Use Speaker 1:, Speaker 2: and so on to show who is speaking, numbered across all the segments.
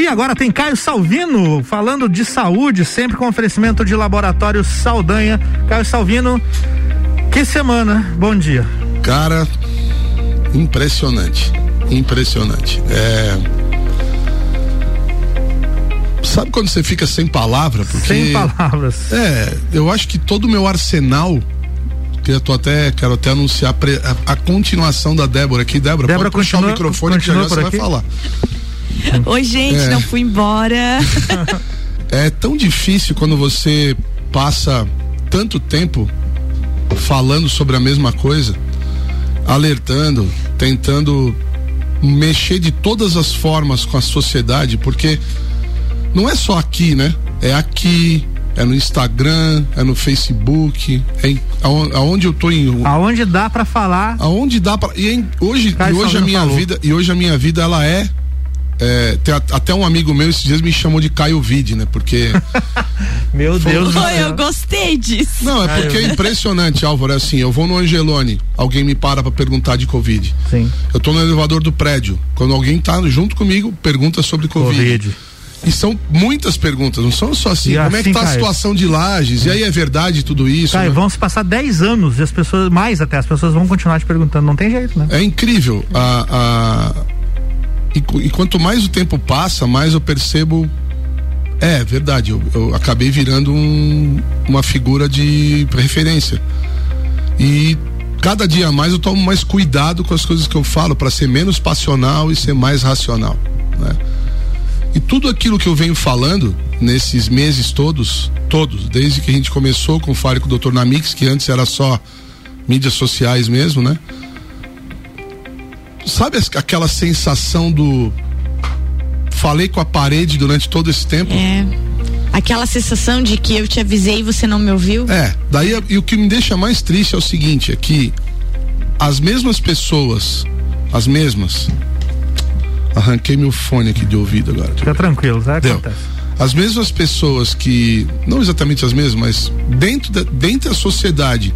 Speaker 1: E agora tem Caio Salvino falando de saúde, sempre com oferecimento de laboratório Saldanha. Caio Salvino, que semana, bom dia.
Speaker 2: Cara, impressionante, impressionante. É... Sabe quando você fica sem palavra? Porque,
Speaker 1: sem palavras.
Speaker 2: É, eu acho que todo o meu arsenal que eu tô até, quero até anunciar a, a continuação da Débora aqui. Débora,
Speaker 1: Débora
Speaker 2: pode
Speaker 1: puxar
Speaker 2: o microfone que já, já você vai falar.
Speaker 3: Oi, gente, é. não fui embora.
Speaker 2: é tão difícil quando você passa tanto tempo falando sobre a mesma coisa, alertando, tentando mexer de todas as formas com a sociedade, porque não é só aqui, né? É aqui, é no Instagram, é no Facebook, é em, aonde eu tô em
Speaker 1: aonde dá para falar
Speaker 2: aonde dá para e em, hoje e hoje a minha falou. vida e hoje a minha vida ela é é, tem até um amigo meu esses dias me chamou de Caio Vide, né? Porque.
Speaker 1: meu Deus
Speaker 3: do céu. eu gostei disso.
Speaker 2: Não, é porque é impressionante, Álvaro. É assim, eu vou no Angelone, alguém me para pra perguntar de Covid.
Speaker 1: Sim.
Speaker 2: Eu tô no elevador do prédio. Quando alguém tá junto comigo, pergunta sobre Covid. COVID. E são muitas perguntas, não são só assim. E como assim, é que assim, tá a situação de lajes? E aí é verdade tudo isso?
Speaker 1: Caio, né? vão se passar 10 anos e as pessoas, mais até, as pessoas vão continuar te perguntando, não tem jeito, né?
Speaker 2: É incrível. A, a, e, e quanto mais o tempo passa, mais eu percebo. É, verdade, eu, eu acabei virando um, uma figura de referência. E cada dia mais eu tomo mais cuidado com as coisas que eu falo para ser menos passional e ser mais racional. Né? E tudo aquilo que eu venho falando nesses meses todos, todos, desde que a gente começou com o Fale com o Dr. Namix, que antes era só mídias sociais mesmo, né? Sabe aquela sensação do falei com a parede durante todo esse tempo?
Speaker 3: É. Aquela sensação de que eu te avisei e você não me ouviu?
Speaker 2: É. Daí e o que me deixa mais triste é o seguinte, é que as mesmas pessoas, as mesmas, Arranquei meu fone aqui de ouvido agora.
Speaker 1: Fica tranquilo, tá? Acontece.
Speaker 2: As mesmas pessoas que, não exatamente as mesmas, mas dentro da, dentro da sociedade,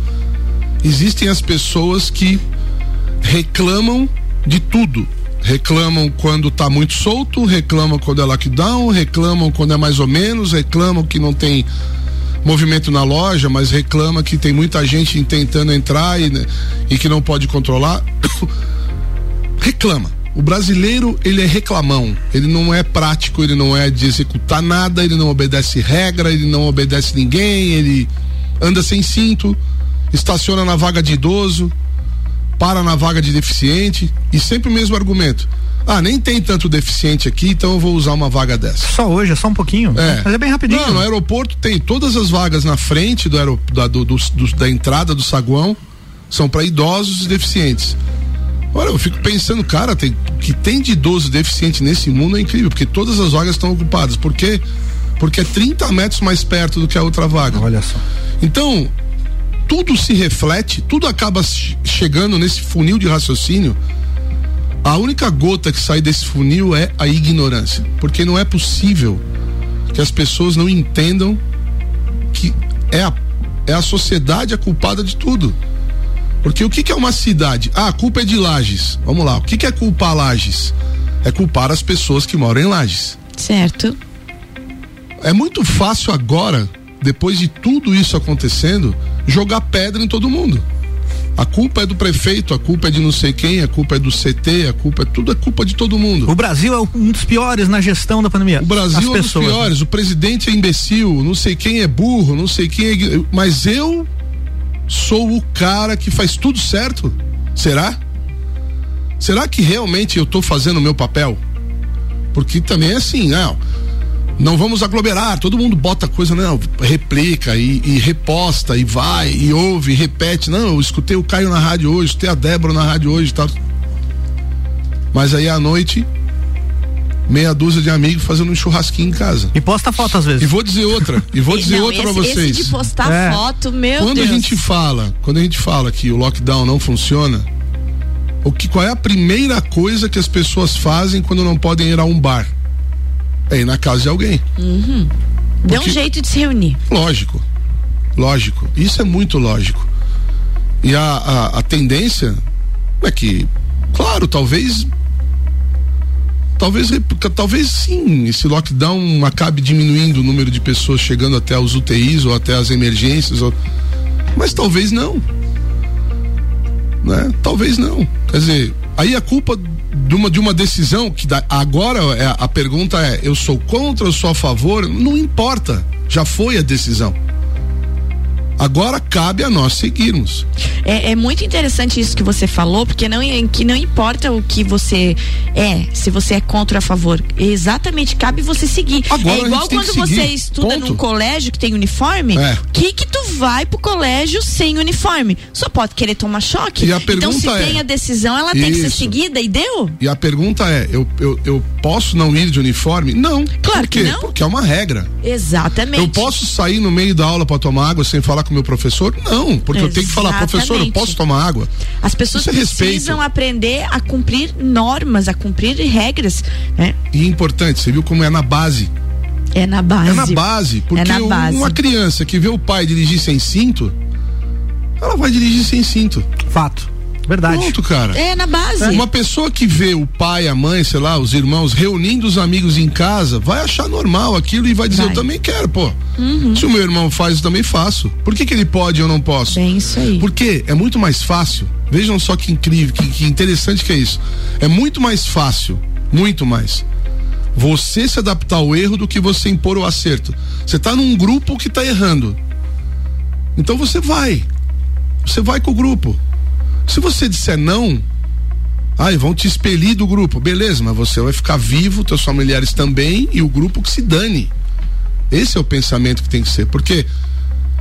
Speaker 2: existem as pessoas que reclamam de tudo. Reclamam quando tá muito solto, reclamam quando é lockdown, reclamam quando é mais ou menos, reclamam que não tem movimento na loja, mas reclama que tem muita gente tentando entrar e, né, e que não pode controlar. reclama o brasileiro, ele é reclamão, ele não é prático, ele não é de executar nada, ele não obedece regra, ele não obedece ninguém, ele anda sem cinto, estaciona na vaga de idoso, para na vaga de deficiente e sempre o mesmo argumento. Ah, nem tem tanto deficiente aqui, então eu vou usar uma vaga dessa.
Speaker 1: Só hoje, é só um pouquinho?
Speaker 2: É.
Speaker 1: Mas é bem rapidinho.
Speaker 2: Não, no aeroporto tem todas as vagas na frente do, aerop da, do, do, do, da entrada do saguão, são para idosos e deficientes. Olha, eu fico pensando, cara, tem, que tem de idoso deficiente nesse mundo é incrível, porque todas as vagas estão ocupadas. Por quê? Porque é 30 metros mais perto do que a outra vaga.
Speaker 1: Olha só.
Speaker 2: Então, tudo se reflete, tudo acaba chegando nesse funil de raciocínio. A única gota que sai desse funil é a ignorância. Porque não é possível que as pessoas não entendam que é a, é a sociedade a culpada de tudo. Porque o que, que é uma cidade? Ah, a culpa é de Lages. Vamos lá. O que, que é culpar Lages? É culpar as pessoas que moram em Lages.
Speaker 3: Certo.
Speaker 2: É muito fácil agora, depois de tudo isso acontecendo, jogar pedra em todo mundo. A culpa é do prefeito, a culpa é de não sei quem, a culpa é do CT, a culpa é tudo é culpa de todo mundo.
Speaker 1: O Brasil é um dos piores na gestão da pandemia.
Speaker 2: O Brasil As é um dos piores. O presidente é imbecil, não sei quem é burro, não sei quem é. Mas eu sou o cara que faz tudo certo? Será? Será que realmente eu estou fazendo o meu papel? Porque também é assim, não. Não vamos aglomerar, todo mundo bota coisa, não, replica e, e reposta e vai e ouve e repete. Não, eu escutei o Caio na rádio hoje, escutei a Débora na rádio hoje e tal. Mas aí à noite meia dúzia de amigos fazendo um churrasquinho em casa.
Speaker 1: E posta foto às vezes.
Speaker 2: E vou dizer outra, e vou dizer
Speaker 3: não,
Speaker 2: outra
Speaker 3: esse,
Speaker 2: pra vocês.
Speaker 3: Esse de postar é. foto, meu
Speaker 2: quando
Speaker 3: Deus.
Speaker 2: a gente fala, quando a gente fala que o lockdown não funciona, o que qual é a primeira coisa que as pessoas fazem quando não podem ir a um bar? É ir na casa de alguém.
Speaker 3: Uhum. Dê um jeito de se reunir.
Speaker 2: Lógico, lógico. Isso é muito lógico. E a, a, a tendência é que, claro, talvez talvez, talvez sim, esse lockdown acabe diminuindo o número de pessoas chegando até os UTIs ou até as emergências, ou, mas talvez não. Né? Talvez não. Quer dizer, aí a culpa de uma, de uma decisão que dá, agora é, a pergunta é: eu sou contra ou sou a favor? Não importa, já foi a decisão. Agora cabe a nós seguirmos.
Speaker 3: É, é, muito interessante isso que você falou, porque não, que não importa o que você é, se você é contra ou a favor. Exatamente, cabe você seguir. Agora, é igual quando você estuda Ponto. num colégio que tem uniforme, é. que que tu vai pro colégio sem uniforme? Só pode querer tomar choque?
Speaker 2: E
Speaker 3: então se
Speaker 2: é,
Speaker 3: tem a decisão, ela isso. tem que ser seguida e deu?
Speaker 2: E a pergunta é, eu, eu, eu posso não ir de uniforme? Não.
Speaker 3: Claro
Speaker 2: Por
Speaker 3: que não.
Speaker 2: Porque é uma regra.
Speaker 3: Exatamente.
Speaker 2: Eu posso sair no meio da aula para tomar água sem falar com o meu professor? Não, porque Exatamente. eu tenho que falar, professor, eu posso tomar água.
Speaker 3: As pessoas é precisam respeito. aprender a cumprir normas, a cumprir regras, né?
Speaker 2: E importante, você viu como é na base.
Speaker 3: É na base. É
Speaker 2: na base, porque é na base. uma criança que vê o pai dirigir sem cinto, ela vai dirigir sem cinto.
Speaker 1: Fato. Verdade.
Speaker 2: Pronto, cara.
Speaker 3: É, na base.
Speaker 2: Uma pessoa que vê o pai, a mãe, sei lá, os irmãos reunindo os amigos em casa, vai achar normal aquilo e vai dizer, vai. eu também quero, pô. Uhum. Se o meu irmão faz, eu também faço. Por que, que ele pode e eu não posso?
Speaker 3: Bem isso aí.
Speaker 2: Porque é muito mais fácil. Vejam só que incrível, que, que interessante que é isso. É muito mais fácil, muito mais. Você se adaptar ao erro do que você impor o acerto. Você tá num grupo que tá errando. Então você vai. Você vai com o grupo. Se você disser não, ai, vão te expelir do grupo. Beleza, mas você vai ficar vivo, teus familiares também e o grupo que se dane. Esse é o pensamento que tem que ser. Porque,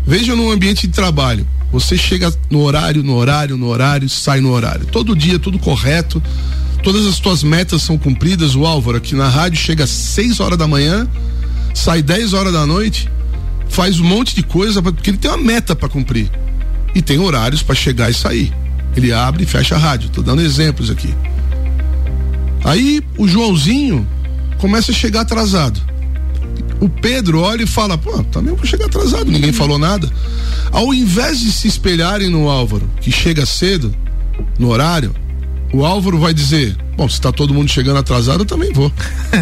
Speaker 2: veja no ambiente de trabalho. Você chega no horário, no horário, no horário, sai no horário. Todo dia, tudo correto. Todas as tuas metas são cumpridas. O Álvaro aqui na rádio chega às 6 horas da manhã, sai 10 horas da noite, faz um monte de coisa, porque ele tem uma meta para cumprir. E tem horários para chegar e sair. Ele abre e fecha a rádio. Tô dando exemplos aqui. Aí o Joãozinho começa a chegar atrasado. O Pedro olha e fala: pô, também vou chegar atrasado, ninguém falou nada. Ao invés de se espelharem no Álvaro, que chega cedo, no horário, o Álvaro vai dizer: Bom, se tá todo mundo chegando atrasado, eu também vou.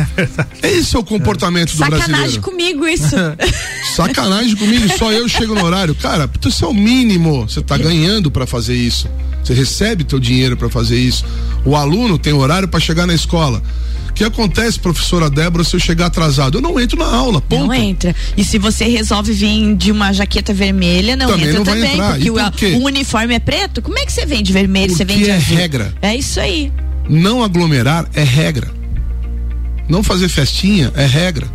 Speaker 2: Esse é o comportamento do
Speaker 3: Sacanagem
Speaker 2: brasileiro.
Speaker 3: Sacanagem comigo isso.
Speaker 2: Sacanagem comigo, só eu chego no horário. Cara, isso é o mínimo. Você tá ganhando para fazer isso. Você recebe teu dinheiro para fazer isso. O aluno tem horário para chegar na escola. O que acontece, professora Débora, se eu chegar atrasado? Eu não entro na aula, ponto.
Speaker 3: Não entra. E se você resolve vir de uma jaqueta vermelha, não também entra não também, entrar. porque por o, o, uniforme é preto, como é que você vem de vermelho, porque você vem de
Speaker 2: é
Speaker 3: azul?
Speaker 2: regra.
Speaker 3: É isso aí.
Speaker 2: Não aglomerar é regra. Não fazer festinha é regra.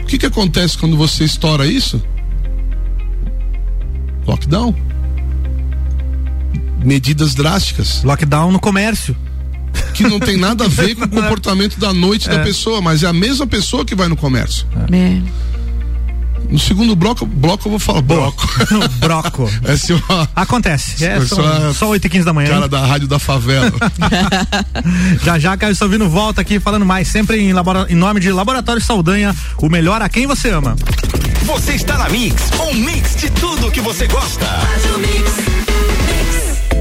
Speaker 2: O que que acontece quando você estoura isso? Lockdown medidas drásticas.
Speaker 1: Lockdown no comércio.
Speaker 2: Que não tem nada a ver com o comportamento da noite é. da pessoa, mas é a mesma pessoa que vai no comércio. É. No segundo bloco, bloco eu vou falar bloco.
Speaker 1: Broco.
Speaker 2: é uma,
Speaker 1: Acontece. É, só, só 8 e 15 da manhã.
Speaker 2: Cara da rádio da favela.
Speaker 1: já já, Caio Salvino volta aqui falando mais, sempre em, labora, em nome de Laboratório Saldanha, o melhor a quem você ama.
Speaker 4: Você está na Mix, um mix de tudo que você gosta. Faz o mix.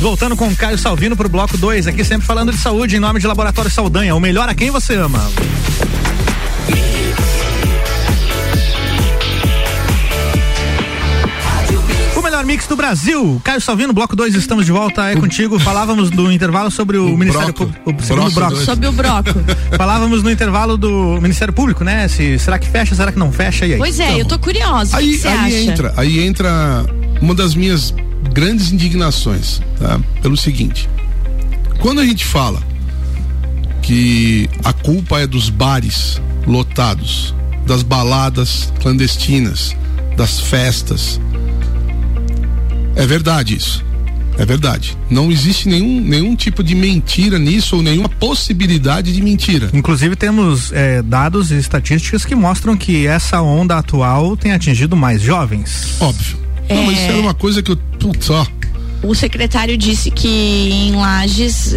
Speaker 1: voltando com Caio Salvino pro bloco 2, aqui sempre falando de saúde em nome de Laboratório Saldanha, o melhor a quem você ama. melhor mix do Brasil. Caio Salvino, bloco 2, estamos de volta. É contigo. Falávamos no intervalo sobre o, o Ministério Público. O segundo
Speaker 3: broco. Sobre o broco.
Speaker 1: Falávamos no intervalo do Ministério Público, né? Se, será que fecha, será que não fecha? E aí?
Speaker 3: Pois é, então, eu tô curiosa.
Speaker 2: Aí,
Speaker 3: que que
Speaker 2: aí
Speaker 3: acha?
Speaker 2: entra, aí entra uma das minhas grandes indignações, tá? Pelo seguinte. Quando a gente fala que a culpa é dos bares lotados, das baladas clandestinas, das festas. É verdade isso. É verdade. Não existe nenhum, nenhum tipo de mentira nisso ou nenhuma possibilidade de mentira.
Speaker 1: Inclusive, temos é, dados e estatísticas que mostram que essa onda atual tem atingido mais jovens.
Speaker 2: Óbvio. É... Não, mas isso era uma coisa que eu. Putz, ó
Speaker 3: o secretário disse que em Lages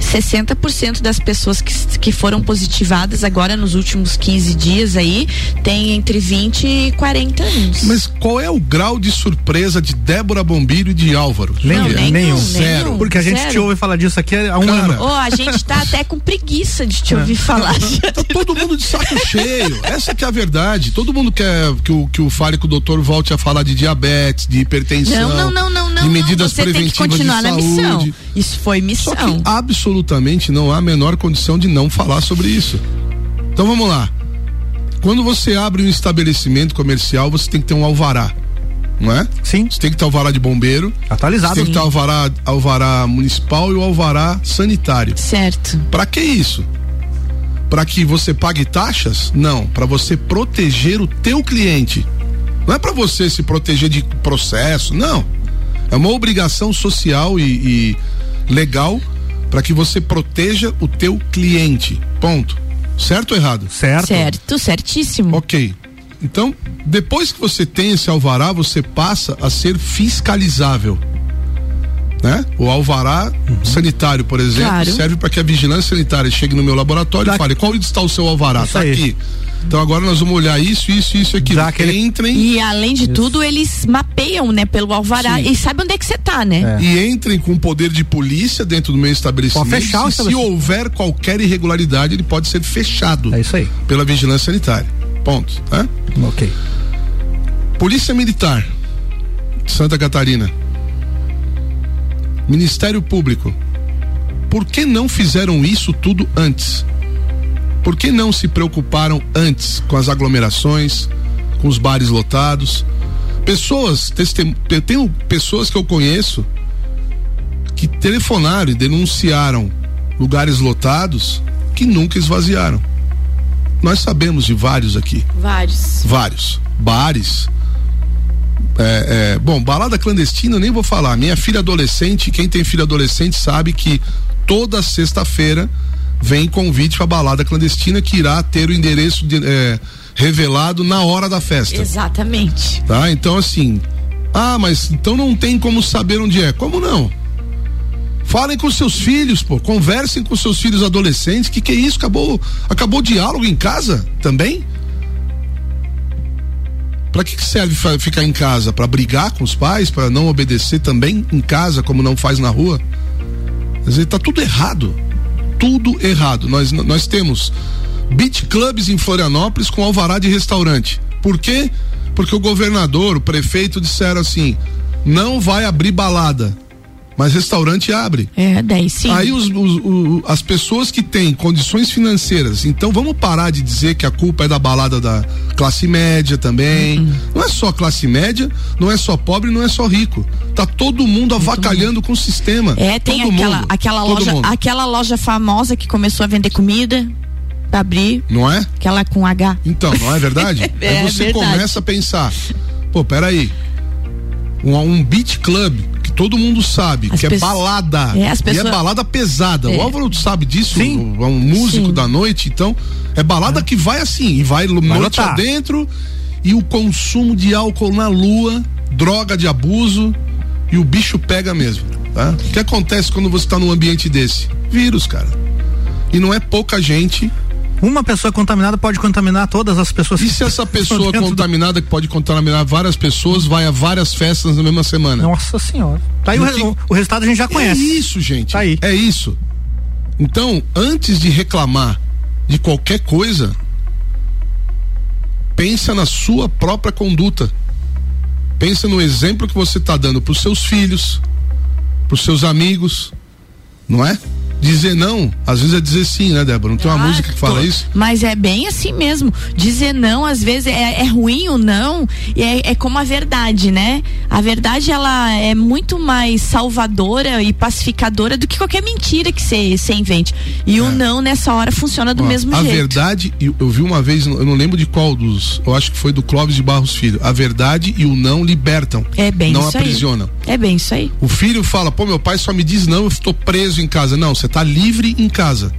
Speaker 3: 60% eh, das pessoas que, que foram positivadas agora nos últimos 15 dias aí tem entre 20 e 40 anos.
Speaker 2: Mas qual é o grau de surpresa de Débora Bombilho e de Álvaro?
Speaker 1: Não, nenhum, nenhum. Zero. Porque a gente zero. te ouve falar disso aqui há um Cara, ano.
Speaker 3: Oh, a gente tá até com preguiça de te ouvir é. falar.
Speaker 2: tá todo mundo de saco cheio. Essa que é a verdade. Todo mundo quer que o, que o Fale com o doutor volte a falar de diabetes, de hipertensão.
Speaker 3: Não, não, não, não.
Speaker 2: De medidas
Speaker 3: você
Speaker 2: preventivas
Speaker 3: tem que continuar na missão. Isso foi missão. Só
Speaker 2: que absolutamente não há a menor condição de não falar sobre isso. Então vamos lá. Quando você abre um estabelecimento comercial, você tem que ter um alvará. Não é?
Speaker 1: Sim.
Speaker 2: Você tem que ter alvará de bombeiro.
Speaker 1: Atualizado.
Speaker 2: Você tem que ter alvará, alvará municipal e o alvará sanitário.
Speaker 3: Certo.
Speaker 2: Para que isso? Para que você pague taxas? Não, para você proteger o teu cliente. Não é para você se proteger de processo, não. É uma obrigação social e, e legal para que você proteja o teu cliente. Ponto. Certo ou errado?
Speaker 1: Certo.
Speaker 3: Certo, certíssimo.
Speaker 2: Ok. Então, depois que você tem esse alvará, você passa a ser fiscalizável. Né? O alvará uhum. sanitário, por exemplo, claro. serve para que a vigilância sanitária chegue no meu laboratório e fale qual está o seu alvará? Está aqui. Então agora nós vamos olhar isso, isso, isso aqui. Que entrem.
Speaker 3: E além de isso. tudo, eles mapeiam, né, pelo alvará Sim. e sabem onde é que você tá, né?
Speaker 2: É. E entrem com poder de polícia dentro do meu estabelecimento. Pode fechar o se houver qualquer irregularidade, ele pode ser fechado.
Speaker 1: É isso aí.
Speaker 2: Pela vigilância sanitária. Ponto. Né?
Speaker 1: Ok.
Speaker 2: Polícia Militar. Santa Catarina. Ministério Público. Por que não fizeram isso tudo antes? Por que não se preocuparam antes com as aglomerações, com os bares lotados? Pessoas, eu tenho pessoas que eu conheço que telefonaram e denunciaram lugares lotados que nunca esvaziaram. Nós sabemos de vários aqui.
Speaker 3: Vários.
Speaker 2: Vários. Bares. É, é, bom, balada clandestina eu nem vou falar. Minha filha adolescente, quem tem filho adolescente sabe que toda sexta-feira vem convite para balada clandestina que irá ter o endereço de, é, revelado na hora da festa.
Speaker 3: Exatamente.
Speaker 2: Tá? Então assim, ah, mas então não tem como saber onde é. Como não? Falem com seus filhos, pô, conversem com seus filhos adolescentes. Que que é isso? Acabou, acabou o diálogo em casa também? Para que, que serve ficar em casa? Para brigar com os pais, para não obedecer também em casa como não faz na rua? Quer dizer, tá tudo errado tudo errado. Nós, nós temos beach clubs em Florianópolis com alvará de restaurante. Por quê? Porque o governador, o prefeito disseram assim: não vai abrir balada mas restaurante abre.
Speaker 3: É, daí sim.
Speaker 2: Aí os, os, os, as pessoas que têm condições financeiras, então vamos parar de dizer que a culpa é da balada da classe média também. Uhum. Não é só classe média, não é só pobre, não é só rico. Tá todo mundo avacalhando com o sistema.
Speaker 3: É, tem
Speaker 2: todo
Speaker 3: aquela,
Speaker 2: mundo,
Speaker 3: aquela loja, mundo. aquela loja famosa que começou a vender comida pra abrir.
Speaker 2: Não é?
Speaker 3: Aquela com H.
Speaker 2: Então, não é verdade? é, Aí você verdade. começa a pensar, pô, peraí. Um, um beat club todo mundo sabe as que é balada. É, pessoas... E é balada pesada. É. O Álvaro sabe disso, Sim. é um músico Sim. da noite, então é balada é. que vai assim, e vai, vai noite adentro e o consumo de álcool na lua, droga de abuso e o bicho pega mesmo, tá? O que acontece quando você está num ambiente desse? Vírus, cara. E não é pouca gente
Speaker 1: uma pessoa contaminada pode contaminar todas as pessoas.
Speaker 2: E se essa pessoa contaminada, que pode contaminar várias pessoas, vai a várias festas na mesma semana?
Speaker 1: Nossa senhora. Tá aí o, o, resultado a gente já é conhece.
Speaker 2: É isso, gente.
Speaker 1: Tá aí.
Speaker 2: É isso. Então, antes de reclamar de qualquer coisa, pensa na sua própria conduta. Pensa no exemplo que você está dando para os seus filhos, para os seus amigos, não é? Dizer não, às vezes é dizer sim, né, Débora? Não tem uma ah, música que fala tô, isso?
Speaker 3: Mas é bem assim mesmo. Dizer não, às vezes, é, é ruim o não, e é, é, como a verdade, né? A verdade, ela é muito mais salvadora e pacificadora do que qualquer mentira que você invente. E é. o não, nessa hora, funciona do Ó, mesmo
Speaker 2: a
Speaker 3: jeito.
Speaker 2: A verdade, eu, eu, vi uma vez, eu não lembro de qual dos, eu acho que foi do Clóvis de Barros Filho. A verdade e o não libertam.
Speaker 3: É bem
Speaker 2: não aprisionam.
Speaker 3: Aí. É bem isso aí.
Speaker 2: O filho fala, pô, meu pai só me diz não, eu estou preso em casa. Não, você está livre em casa.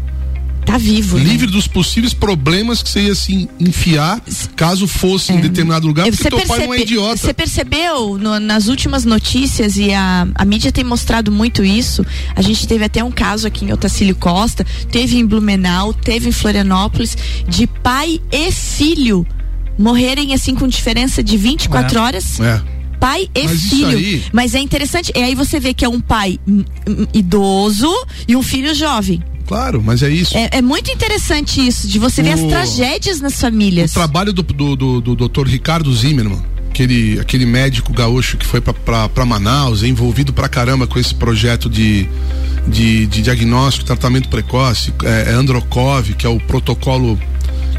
Speaker 3: Tá vivo.
Speaker 2: Né? Livre né? dos possíveis problemas que você ia se assim, enfiar caso fosse é. em determinado lugar, porque você teu percebe, pai não é idiota.
Speaker 3: Você percebeu no, nas últimas notícias e a, a mídia tem mostrado muito isso. A gente teve até um caso aqui em Otacílio Costa, teve em Blumenau, teve em Florianópolis, de pai e filho morrerem assim com diferença de 24 é. horas.
Speaker 2: É
Speaker 3: pai e Mas filho. Mas é interessante, e aí você vê que é um pai idoso e um filho jovem.
Speaker 2: Claro, mas é isso.
Speaker 3: É, é muito interessante isso, de você o, ver as tragédias nas famílias.
Speaker 2: O trabalho do, do, do, do Dr. Ricardo Zimmermann, aquele, aquele médico gaúcho que foi para Manaus, é envolvido pra caramba com esse projeto de, de, de diagnóstico, tratamento precoce, é, é Androcov, que é o protocolo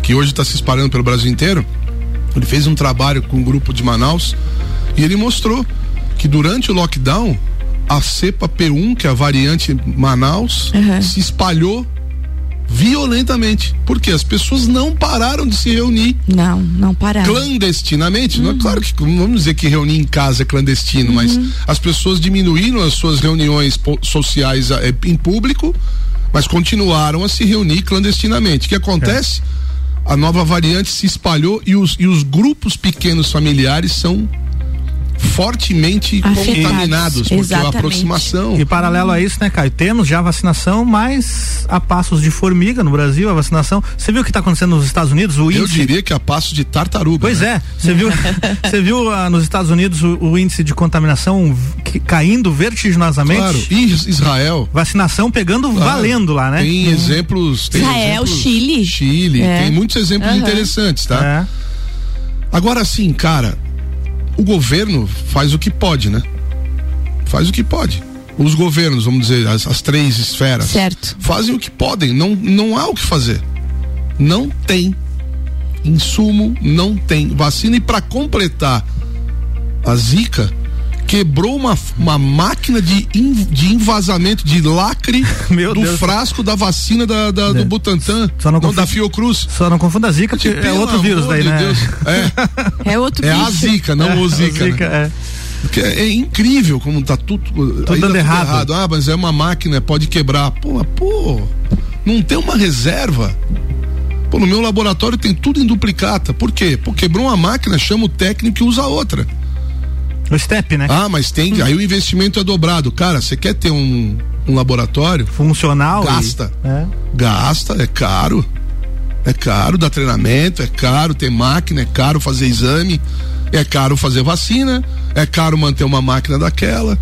Speaker 2: que hoje está se espalhando pelo Brasil inteiro. Ele fez um trabalho com um grupo de Manaus e ele mostrou que durante o lockdown, a cepa P1, que é a variante Manaus, uhum. se espalhou violentamente. Porque as pessoas não pararam de se reunir.
Speaker 3: Não, não pararam.
Speaker 2: Clandestinamente. Uhum. Não é uhum. claro que vamos dizer que reunir em casa é clandestino, uhum. mas as pessoas diminuíram as suas reuniões sociais eh, em público, mas continuaram a se reunir clandestinamente. O que acontece? É. A nova variante se espalhou e os, e os grupos pequenos familiares são fortemente Afetados, contaminados, porque exatamente. a aproximação.
Speaker 1: E paralelo a isso, né, Caio? Temos já vacinação, mas a passos de formiga no Brasil, a vacinação. Você viu o que está acontecendo nos Estados Unidos? O
Speaker 2: índice... Eu diria que a passos de tartaruga.
Speaker 1: Pois
Speaker 2: né?
Speaker 1: é. Você viu, você viu ah, nos Estados Unidos o, o, índice de contaminação caindo vertiginosamente? Claro.
Speaker 2: E Israel.
Speaker 1: Vacinação pegando claro. valendo lá, né?
Speaker 2: Tem exemplos. Tem
Speaker 3: Israel,
Speaker 2: exemplos,
Speaker 3: Chile.
Speaker 2: Chile. É. Tem muitos exemplos uhum. interessantes, tá? É. Agora sim, cara, o governo faz o que pode, né? Faz o que pode. Os governos, vamos dizer, as, as três esferas,
Speaker 3: certo.
Speaker 2: fazem o que podem. Não, não há o que fazer. Não tem insumo, não tem vacina. E para completar a Zika, quebrou uma, uma máquina de, in, de invasamento, de lacre do Deus. frasco da vacina da, da do Butantan,
Speaker 1: só não,
Speaker 2: não da Fiocruz.
Speaker 1: Só não confunda a Zika, porque é outro vírus daí, né? Deus.
Speaker 3: É, é outro
Speaker 2: É a Zika, não é, o Zika. Zika né? é. é. é. incrível como tá tudo,
Speaker 1: tudo dando tudo errado. errado.
Speaker 2: Ah, mas é uma máquina, pode quebrar. Pô, pô, não tem uma reserva. Pô, no meu laboratório tem tudo em duplicata. Por quê? Pô, quebrou uma máquina, chama o técnico e usa outra.
Speaker 1: O STEP, né?
Speaker 2: Ah, mas tem. Hum. Aí o investimento é dobrado. Cara, você quer ter um, um laboratório?
Speaker 1: Funcional?
Speaker 2: Gasta. E... É. Gasta, é caro. É caro dar treinamento, é caro ter máquina, é caro fazer exame, é caro fazer vacina, é caro manter uma máquina daquela.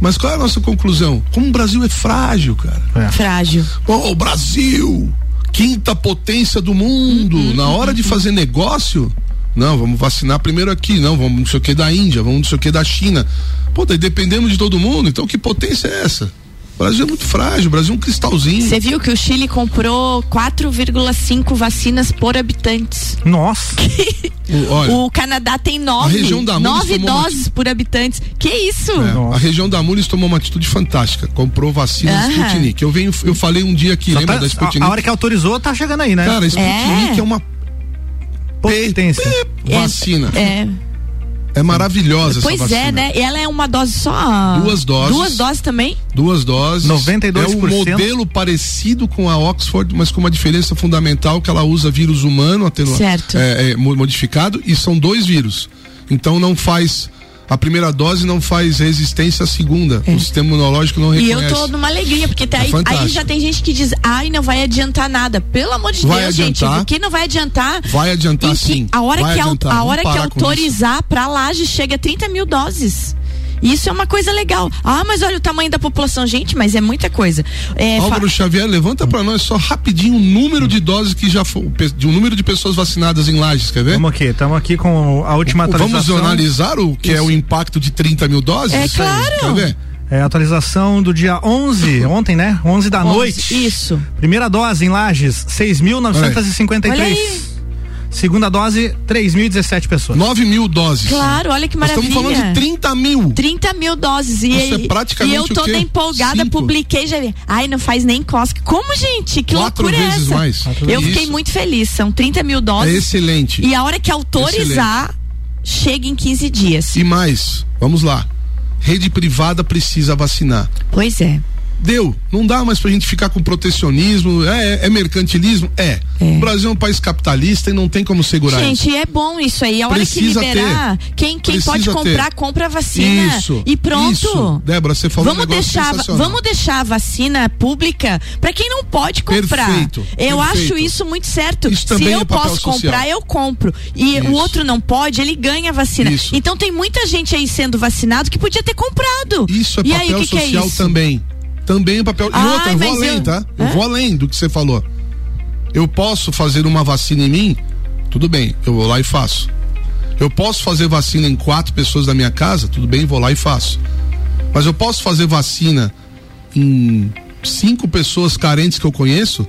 Speaker 2: Mas qual é a nossa conclusão? Como o Brasil é frágil, cara.
Speaker 3: É. Frágil.
Speaker 2: Oh, o Brasil, quinta potência do mundo. Uhum, Na hora uhum. de fazer negócio, não, vamos vacinar primeiro aqui, não, vamos não sei o que da Índia, vamos não sei o que da China. Pô, daí dependemos de todo mundo, então que potência é essa? O Brasil é muito frágil, o Brasil é um cristalzinho.
Speaker 3: Você viu que o Chile comprou 4,5 vacinas por habitantes.
Speaker 1: Nossa.
Speaker 3: o, olha, o Canadá tem nove, nove doses uma... por habitantes. Que isso?
Speaker 2: É, a região da Mules tomou uma atitude fantástica. Comprou vacina uh -huh. Sputnik. Eu venho, eu falei um dia aqui, Só lembra tá, da Sputnik?
Speaker 1: A, a, hora que autorizou tá chegando aí, né?
Speaker 2: Cara, Sputnik é, é uma potência. Vacina.
Speaker 3: É. é.
Speaker 2: É maravilhosa
Speaker 3: pois
Speaker 2: essa
Speaker 3: é, vacina. Pois é, né? Ela é uma dose só.
Speaker 2: Duas doses.
Speaker 3: Duas doses também?
Speaker 2: Duas doses.
Speaker 1: 92%.
Speaker 2: É um modelo parecido com a Oxford, mas com uma diferença fundamental que ela usa vírus humano, atenua,
Speaker 3: certo.
Speaker 2: É, é, modificado, e são dois vírus. Então não faz a primeira dose não faz resistência à segunda. É. O sistema imunológico não reconhece.
Speaker 3: E eu tô numa alegria, porque tá é aí, aí, já tem gente que diz, ai, não vai adiantar nada. Pelo amor de vai Deus, adiantar, gente, o que não vai adiantar?
Speaker 2: Vai adiantar sim.
Speaker 3: A hora,
Speaker 2: vai
Speaker 3: que,
Speaker 2: adiantar.
Speaker 3: a hora que autorizar pra laje chega a 30 mil doses. Isso é uma coisa legal. Ah, mas olha o tamanho da população, gente, mas é muita coisa. É,
Speaker 2: Álvaro fa... Xavier, levanta para nós só rapidinho o número de doses que já foi, de um número de pessoas vacinadas em Lages, quer ver?
Speaker 1: Vamos aqui, estamos aqui com a última atualização.
Speaker 2: Vamos analisar o que Isso. é o impacto de 30 mil doses?
Speaker 3: É claro. Quer ver?
Speaker 1: É, atualização do dia 11, ontem, né? 11 da 11, noite.
Speaker 3: Isso.
Speaker 1: Primeira dose em Lages, 6.953. Segunda dose, 3.017 pessoas.
Speaker 2: 9 mil doses.
Speaker 3: Claro, olha que maravilha.
Speaker 2: Nós estamos falando de 30 mil.
Speaker 3: 30 mil doses. E,
Speaker 2: é praticamente
Speaker 3: e eu toda empolgada, Cinco. publiquei já. Ai, não faz nem cosca. Como, gente? Que
Speaker 2: Quatro
Speaker 3: loucura
Speaker 2: vezes
Speaker 3: é essa?
Speaker 2: mais.
Speaker 3: Eu fiquei Isso. muito feliz. São 30 mil doses.
Speaker 2: É excelente.
Speaker 3: E a hora que autorizar, excelente. chega em 15 dias.
Speaker 2: E mais, vamos lá. Rede privada precisa vacinar.
Speaker 3: Pois é
Speaker 2: deu. Não dá mais pra gente ficar com protecionismo. É, é mercantilismo? É. é. O Brasil é um país capitalista e não tem como segurar
Speaker 3: gente, isso. Gente, é bom isso aí. A hora Precisa que liberar, ter. quem, quem pode comprar, ter. compra a vacina. Isso. E pronto. Isso.
Speaker 2: Débora, você falou
Speaker 3: vamos
Speaker 2: um
Speaker 3: deixar, Vamos deixar a vacina pública para quem não pode comprar.
Speaker 2: Perfeito.
Speaker 3: Eu
Speaker 2: Perfeito.
Speaker 3: acho isso muito certo.
Speaker 2: Isso
Speaker 3: Se
Speaker 2: eu
Speaker 3: é posso
Speaker 2: social.
Speaker 3: comprar, eu compro. E isso. o outro não pode, ele ganha a vacina. Então tem muita gente aí sendo vacinado que podia ter comprado.
Speaker 2: Isso é
Speaker 3: e
Speaker 2: papel
Speaker 3: aí, que
Speaker 2: social
Speaker 3: que é
Speaker 2: também também o papel. E
Speaker 3: Ai,
Speaker 2: outra, eu vou além,
Speaker 3: eu...
Speaker 2: tá? Eu vou além do que você falou. Eu posso fazer uma vacina em mim? Tudo bem, eu vou lá e faço. Eu posso fazer vacina em quatro pessoas da minha casa? Tudo bem, vou lá e faço. Mas eu posso fazer vacina em cinco pessoas carentes que eu conheço?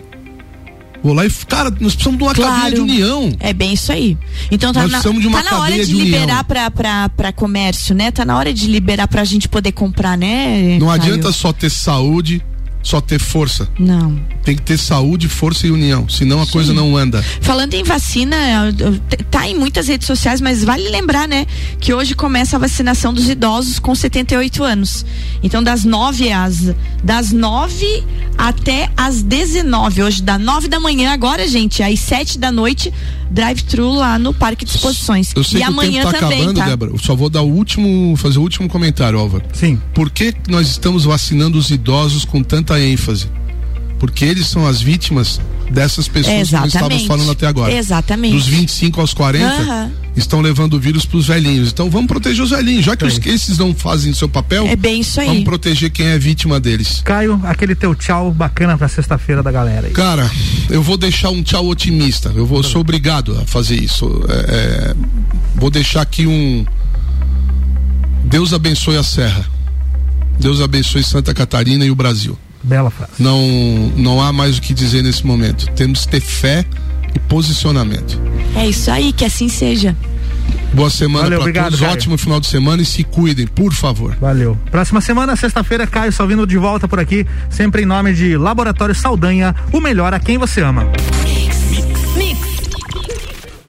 Speaker 2: Vou lá e, cara, nós precisamos de uma claro. cadeia de união.
Speaker 3: É bem isso aí. Então tá, nós na, precisamos de uma tá na hora de, de liberar para comércio, né? Tá na hora de liberar pra gente poder comprar, né?
Speaker 2: Não Caio? adianta só ter saúde, só ter força.
Speaker 3: Não.
Speaker 2: Tem que ter saúde, força e união, senão a Sim. coisa não anda.
Speaker 3: Falando em vacina, tá em muitas redes sociais, mas vale lembrar, né, que hoje começa a vacinação dos idosos com 78 anos. Então das 9 às das 9 até às 19, hoje da 9 da manhã agora, gente, às 7 da noite, drive-thru lá no Parque de Exposições.
Speaker 2: Eu sei
Speaker 3: e
Speaker 2: que
Speaker 3: amanhã
Speaker 2: o tempo
Speaker 3: tá também,
Speaker 2: acabando,
Speaker 3: tá?
Speaker 2: Débora. Eu só vou dar o último, fazer o último comentário, Álvaro.
Speaker 1: Sim.
Speaker 2: Por que nós estamos vacinando os idosos com tanta ênfase? Porque eles são as vítimas dessas pessoas
Speaker 3: Exatamente.
Speaker 2: que nós estávamos falando até agora.
Speaker 3: Exatamente.
Speaker 2: Dos 25 aos 40, uhum. estão levando o vírus para os velhinhos. Então vamos proteger os velhinhos. Já que os, esses não fazem seu papel,
Speaker 3: é bem isso aí.
Speaker 2: vamos proteger quem é vítima deles.
Speaker 1: Caio, aquele teu tchau bacana para sexta-feira da galera. Aí.
Speaker 2: Cara, eu vou deixar um tchau otimista. Eu vou, sou obrigado a fazer isso. É, é, vou deixar aqui um. Deus abençoe a Serra. Deus abençoe Santa Catarina e o Brasil.
Speaker 1: Bela frase.
Speaker 2: Não, não há mais o que dizer nesse momento. Temos que ter fé e posicionamento.
Speaker 3: É isso aí, que assim seja.
Speaker 2: Boa semana para todos, Caio. ótimo final de semana e se cuidem, por favor.
Speaker 1: Valeu. Próxima semana, sexta-feira, Caio Salvino de volta por aqui, sempre em nome de Laboratório Saldanha, o melhor a quem você ama.